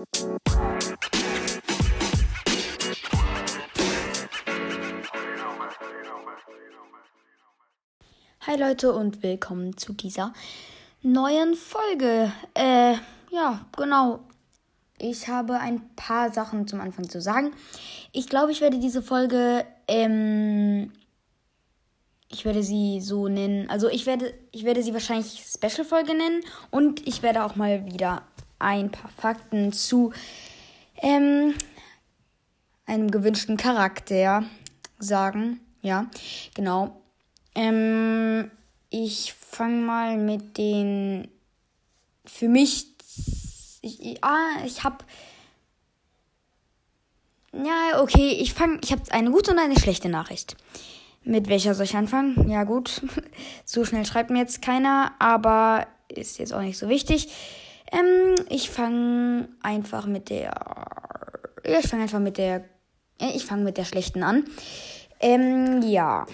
Hi Leute und willkommen zu dieser neuen Folge. Äh, ja, genau. Ich habe ein paar Sachen zum Anfang zu sagen. Ich glaube, ich werde diese Folge, ähm, ich werde sie so nennen. Also ich werde, ich werde sie wahrscheinlich Special-Folge nennen und ich werde auch mal wieder ein paar Fakten zu ähm, einem gewünschten Charakter sagen. Ja, genau. Ähm, ich fange mal mit den für mich. Ich, ah, ich habe. Ja, okay, ich fange. Ich habe eine gute und eine schlechte Nachricht. Mit welcher soll ich anfangen? Ja, gut. so schnell schreibt mir jetzt keiner, aber ist jetzt auch nicht so wichtig. Ähm, ich fange einfach mit der. Ich fange einfach mit der. Ich fange mit der schlechten an. Ähm, ja.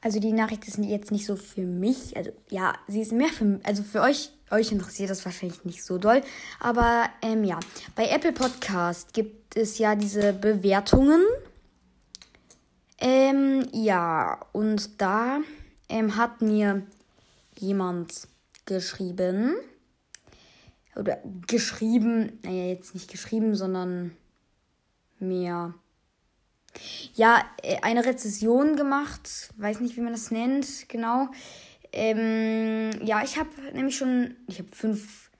Also die Nachricht ist jetzt nicht so für mich. Also ja, sie ist mehr für also für euch. Euch interessiert das wahrscheinlich nicht so doll. Aber ähm, ja, bei Apple Podcast gibt es ja diese Bewertungen. Ähm, ja, und da ähm, hat mir jemand geschrieben. Oder geschrieben, naja, jetzt nicht geschrieben, sondern mehr ja, äh, eine Rezession gemacht. Weiß nicht, wie man das nennt, genau. Ähm, ja, ich habe nämlich schon, ich habe fünf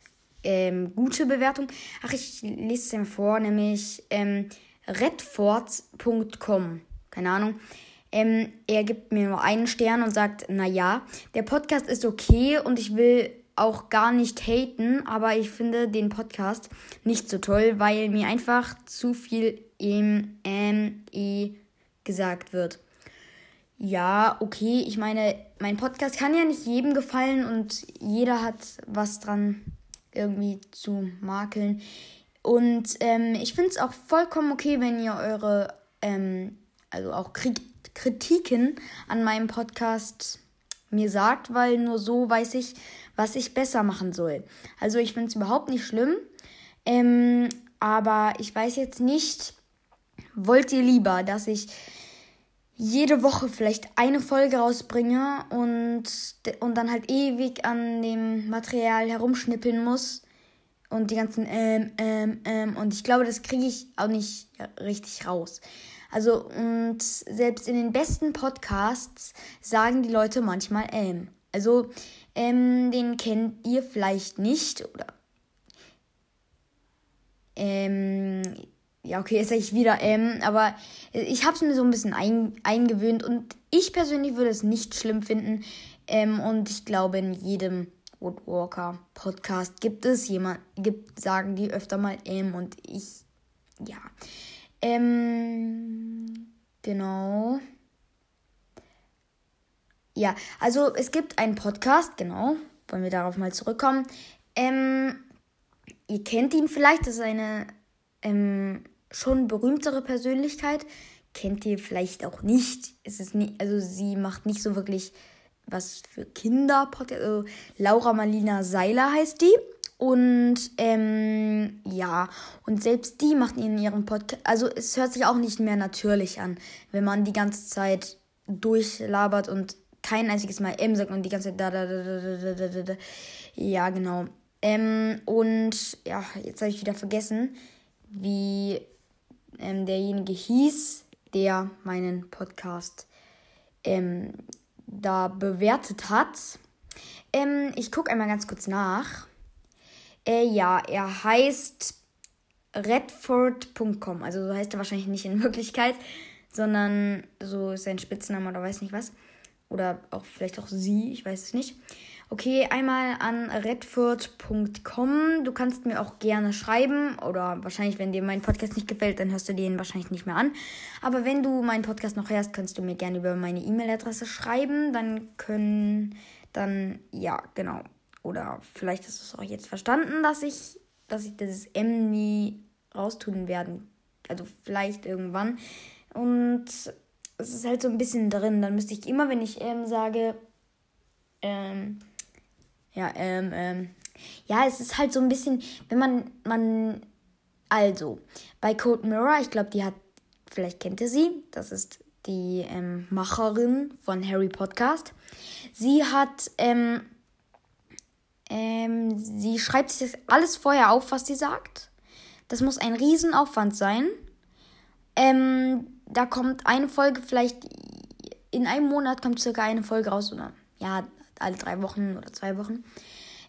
ähm, gute Bewertungen. Ach, ich lese es mir vor, nämlich ähm, redford.com. Keine Ahnung. Ähm, er gibt mir nur einen Stern und sagt, naja, der Podcast ist okay und ich will auch gar nicht haten, aber ich finde den Podcast nicht so toll, weil mir einfach zu viel im ME gesagt wird. Ja, okay, ich meine, mein Podcast kann ja nicht jedem gefallen und jeder hat was dran irgendwie zu makeln. Und ähm, ich finde es auch vollkommen okay, wenn ihr eure, ähm, also auch Kritiken an meinem Podcast mir sagt, weil nur so weiß ich, was ich besser machen soll. Also ich finde es überhaupt nicht schlimm. Ähm, aber ich weiß jetzt nicht, wollt ihr lieber, dass ich jede Woche vielleicht eine Folge rausbringe und, und dann halt ewig an dem Material herumschnippeln muss und die ganzen ähm, ähm, ähm und ich glaube, das kriege ich auch nicht richtig raus. Also und selbst in den besten Podcasts sagen die Leute manchmal ähm. Also ähm, den kennt ihr vielleicht nicht oder ähm, ja, okay, jetzt sage ich wieder M, aber ich habe es mir so ein bisschen ein, eingewöhnt und ich persönlich würde es nicht schlimm finden. Ähm, und ich glaube, in jedem Woodwalker Podcast gibt es jemand, gibt, sagen die öfter mal M und ich, ja. Ähm, genau. Ja, also es gibt einen Podcast, genau. Wollen wir darauf mal zurückkommen. Ähm, ihr kennt ihn vielleicht, das ist eine ähm, schon berühmtere Persönlichkeit. Kennt ihr vielleicht auch nicht. Es ist nie, also sie macht nicht so wirklich was für Kinder. Also Laura Malina Seiler heißt die. Und ähm, ja, und selbst die macht in ihrem Podcast, also es hört sich auch nicht mehr natürlich an, wenn man die ganze Zeit durchlabert und kein einziges Mal M sagt und die ganze Zeit da, da, da, da, da, da, da. Ja, genau. Ähm, und ja, jetzt habe ich wieder vergessen, wie ähm, derjenige hieß, der meinen Podcast ähm, da bewertet hat. Ähm, ich gucke einmal ganz kurz nach. Äh, ja, er heißt redford.com. Also so heißt er wahrscheinlich nicht in Wirklichkeit, sondern so ist sein Spitzname oder weiß nicht was. Oder auch vielleicht auch sie, ich weiß es nicht. Okay, einmal an redford.com. Du kannst mir auch gerne schreiben oder wahrscheinlich, wenn dir mein Podcast nicht gefällt, dann hörst du den wahrscheinlich nicht mehr an. Aber wenn du meinen Podcast noch hörst, kannst du mir gerne über meine E-Mail-Adresse schreiben. Dann können, dann, ja, genau. Oder vielleicht hast du es auch jetzt verstanden, dass ich, dass ich dieses M nie raustun werden. Also vielleicht irgendwann. Und es ist halt so ein bisschen drin. Dann müsste ich immer, wenn ich M sage, ähm, ja, ähm, ähm, ja, es ist halt so ein bisschen, wenn man, man Also, bei Code Mirror, ich glaube, die hat, vielleicht kennt ihr sie, das ist die ähm, Macherin von Harry Podcast. Sie hat, ähm, ähm, sie schreibt sich das alles vorher auf, was sie sagt. Das muss ein Riesenaufwand sein. Ähm, da kommt eine Folge vielleicht, in einem Monat kommt circa eine Folge raus, oder ja, alle drei Wochen oder zwei Wochen.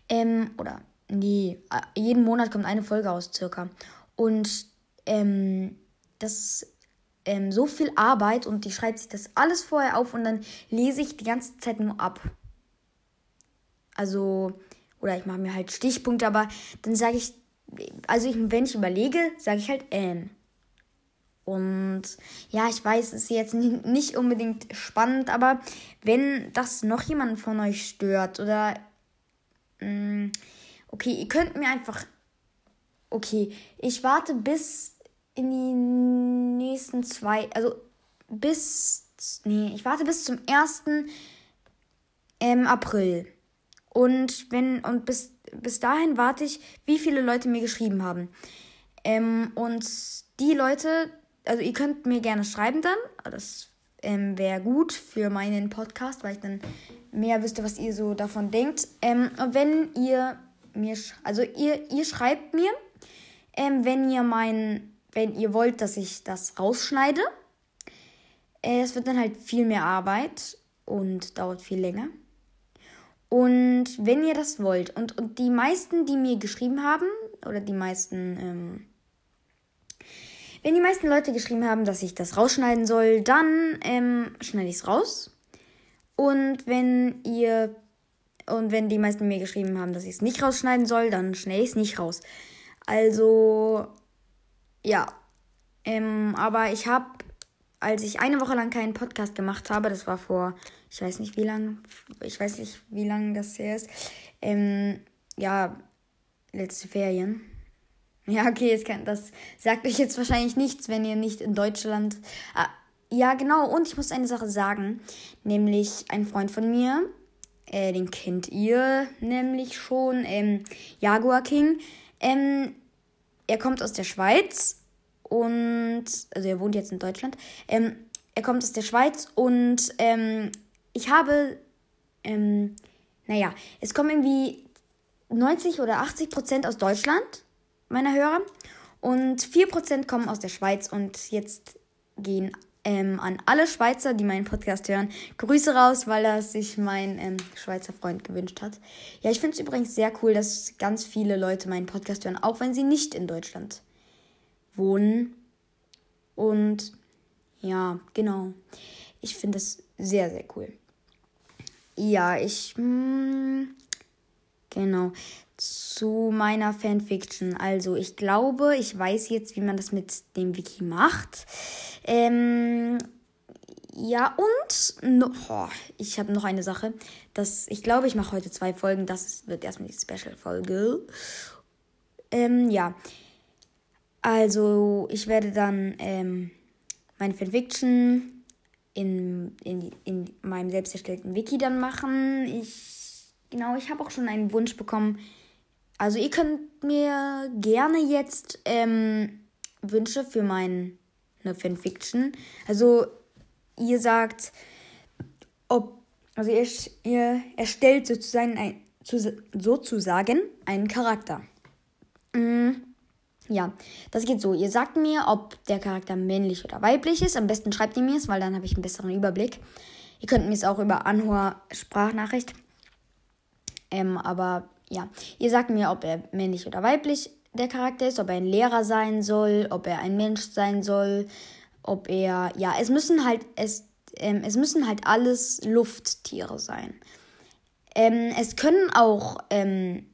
Ähm, oder nee, jeden Monat kommt eine Folge raus, circa. Und ähm, das ähm, so viel Arbeit und die schreibt sich das alles vorher auf und dann lese ich die ganze Zeit nur ab. Also, oder ich mache mir halt Stichpunkte, aber dann sage ich, also ich, wenn ich überlege, sage ich halt ähm. Und ja, ich weiß, es ist jetzt nicht unbedingt spannend, aber wenn das noch jemanden von euch stört oder mh, mm, okay, ihr könnt mir einfach okay, ich warte bis in die nächsten zwei, also bis, nee, ich warte bis zum 1. Ähm, April. Und wenn, und bis, bis dahin warte ich, wie viele Leute mir geschrieben haben. Ähm, und die Leute, also ihr könnt mir gerne schreiben dann, das ähm, wäre gut für meinen Podcast, weil ich dann mehr wüsste, was ihr so davon denkt. Ähm, wenn ihr mir, also ihr, ihr schreibt mir, ähm, wenn ihr mein, wenn ihr wollt, dass ich das rausschneide. Äh, es wird dann halt viel mehr Arbeit und dauert viel länger. Und wenn ihr das wollt, und, und die meisten, die mir geschrieben haben, oder die meisten, ähm, wenn die meisten Leute geschrieben haben, dass ich das rausschneiden soll, dann ähm, schneide ich es raus. Und wenn ihr, und wenn die meisten mir geschrieben haben, dass ich es nicht rausschneiden soll, dann schneide ich es nicht raus. Also, ja. Ähm, aber ich habe, als ich eine Woche lang keinen Podcast gemacht habe, das war vor, ich weiß nicht wie lang, ich weiß nicht wie lange das her ist, ähm, ja, letzte Ferien. Ja, okay, das, kann, das sagt euch jetzt wahrscheinlich nichts, wenn ihr nicht in Deutschland. Ah, ja, genau, und ich muss eine Sache sagen, nämlich ein Freund von mir, äh, den kennt ihr nämlich schon, ähm, Jaguar King. Ähm, er kommt aus der Schweiz und, also er wohnt jetzt in Deutschland. Ähm, er kommt aus der Schweiz und ähm, ich habe, ähm, naja, es kommen irgendwie 90 oder 80 Prozent aus Deutschland, meiner Hörer. Und 4 Prozent kommen aus der Schweiz und jetzt gehen ähm, an alle Schweizer, die meinen Podcast hören, Grüße raus, weil das sich mein ähm, Schweizer Freund gewünscht hat. Ja, ich finde es übrigens sehr cool, dass ganz viele Leute meinen Podcast hören, auch wenn sie nicht in Deutschland wohnen. Und ja, genau. Ich finde das sehr, sehr cool. Ja, ich. Mh, hm, genau zu meiner Fanfiction. Also, ich glaube, ich weiß jetzt, wie man das mit dem Wiki macht. Ähm, ja, und no, oh, ich habe noch eine Sache. Das, ich glaube, ich mache heute zwei Folgen. Das wird erstmal die Special-Folge. Ähm, ja. Also, ich werde dann ähm, meine Fanfiction in, in, in meinem selbst erstellten Wiki dann machen. Ich, genau, ich habe auch schon einen Wunsch bekommen also ihr könnt mir gerne jetzt ähm, Wünsche für meine Fanfiction. Also ihr sagt, ob, also ihr, ihr erstellt sozusagen, ein, sozusagen einen Charakter. Mhm. Ja, das geht so. Ihr sagt mir, ob der Charakter männlich oder weiblich ist. Am besten schreibt ihr mir es, weil dann habe ich einen besseren Überblick. Ihr könnt mir es auch über Anhor Sprachnachricht. Ähm, aber ja, ihr sagt mir, ob er männlich oder weiblich der Charakter ist, ob er ein Lehrer sein soll, ob er ein Mensch sein soll, ob er, ja, es müssen halt, es, ähm, es müssen halt alles Lufttiere sein. Ähm, es können auch, ähm,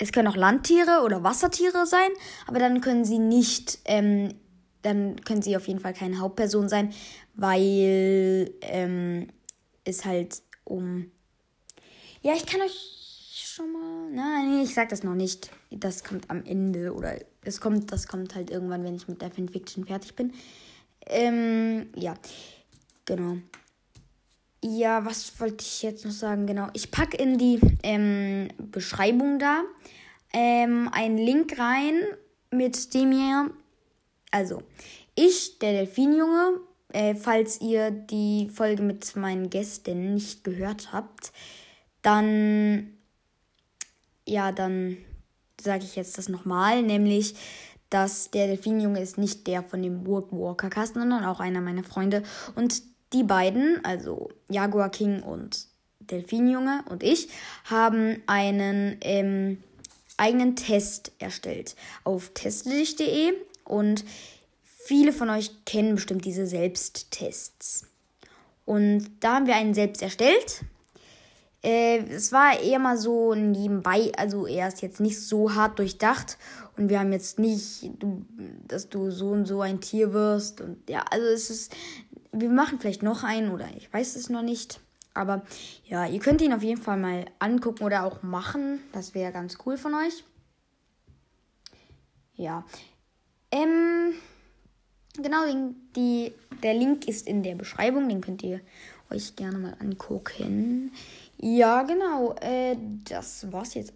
es können auch Landtiere oder Wassertiere sein, aber dann können sie nicht, ähm, dann können sie auf jeden Fall keine Hauptperson sein, weil ähm, es halt um, ja, ich kann euch schon mal? Nein, ich sag das noch nicht. Das kommt am Ende oder es kommt, das kommt halt irgendwann, wenn ich mit der Fanfiction fertig bin. Ähm, ja, genau. Ja, was wollte ich jetzt noch sagen? Genau, ich packe in die ähm, Beschreibung da ähm, einen Link rein mit dem ihr, also ich, der Delfinjunge, äh, falls ihr die Folge mit meinen Gästen nicht gehört habt, dann, ja, dann sage ich jetzt das nochmal, nämlich, dass der Delfinjunge ist nicht der von dem Woodwalker Cast, sondern auch einer meiner Freunde. Und die beiden, also Jaguar King und Delfinjunge und ich, haben einen ähm, eigenen Test erstellt auf testlich.de und viele von euch kennen bestimmt diese Selbsttests. Und da haben wir einen selbst erstellt. Äh, es war eher mal so nebenbei, also er ist jetzt nicht so hart durchdacht und wir haben jetzt nicht, dass du so und so ein Tier wirst und ja, also es ist, wir machen vielleicht noch einen oder ich weiß es noch nicht. Aber ja, ihr könnt ihn auf jeden Fall mal angucken oder auch machen. Das wäre ganz cool von euch. Ja. Ähm, genau, die, der Link ist in der Beschreibung. Den könnt ihr euch gerne mal angucken. Ja, genau. Äh, das war's jetzt.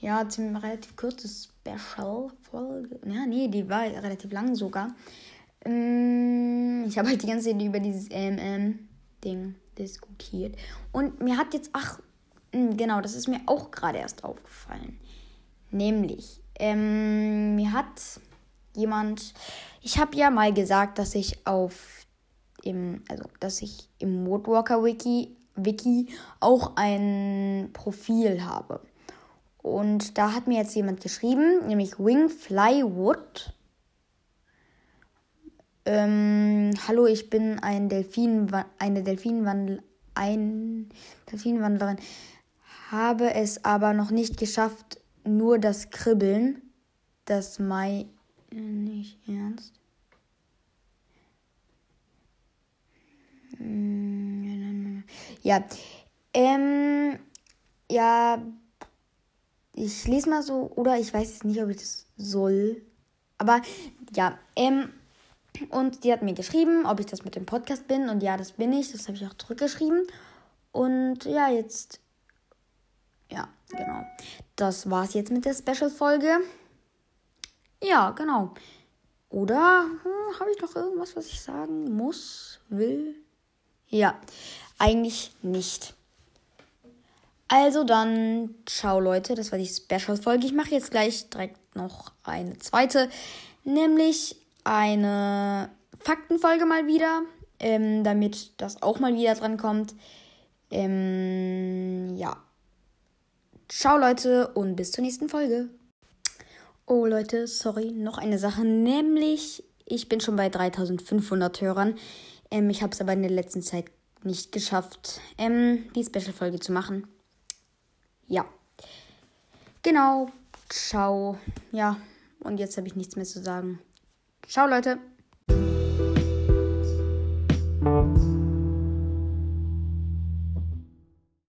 Ja, ziemlich relativ kurze Special-Folge. Ja, nee, die war relativ lang sogar. Ähm, ich habe halt die ganze Zeit über dieses MM-Ding diskutiert. Und mir hat jetzt, ach, hm, genau, das ist mir auch gerade erst aufgefallen. Nämlich, ähm, mir hat jemand, ich habe ja mal gesagt, dass ich auf im, also dass ich im Woodwalker Wiki, Wiki auch ein Profil habe. Und da hat mir jetzt jemand geschrieben, nämlich Wingflywood. Ähm, hallo, ich bin ein Delfin, eine Delfinwandel, ein Delfinwandlerin, habe es aber noch nicht geschafft, nur das Kribbeln, das Mai nicht ernst. Ja, ähm, ja, ich lese mal so, oder ich weiß jetzt nicht, ob ich das soll. Aber ja, ähm, und die hat mir geschrieben, ob ich das mit dem Podcast bin. Und ja, das bin ich. Das habe ich auch zurückgeschrieben. Und ja, jetzt. Ja, genau. Das war's jetzt mit der Special-Folge. Ja, genau. Oder hm, habe ich noch irgendwas, was ich sagen muss, will? Ja, eigentlich nicht. Also dann, ciao Leute, das war die Special-Folge. Ich mache jetzt gleich direkt noch eine zweite, nämlich eine Faktenfolge mal wieder, ähm, damit das auch mal wieder dran kommt. Ähm, ja. Ciao Leute und bis zur nächsten Folge. Oh Leute, sorry, noch eine Sache, nämlich ich bin schon bei 3500 Hörern. Ähm, ich habe es aber in der letzten Zeit nicht geschafft, ähm, die Special-Folge zu machen. Ja. Genau. Ciao. Ja. Und jetzt habe ich nichts mehr zu sagen. Ciao, Leute.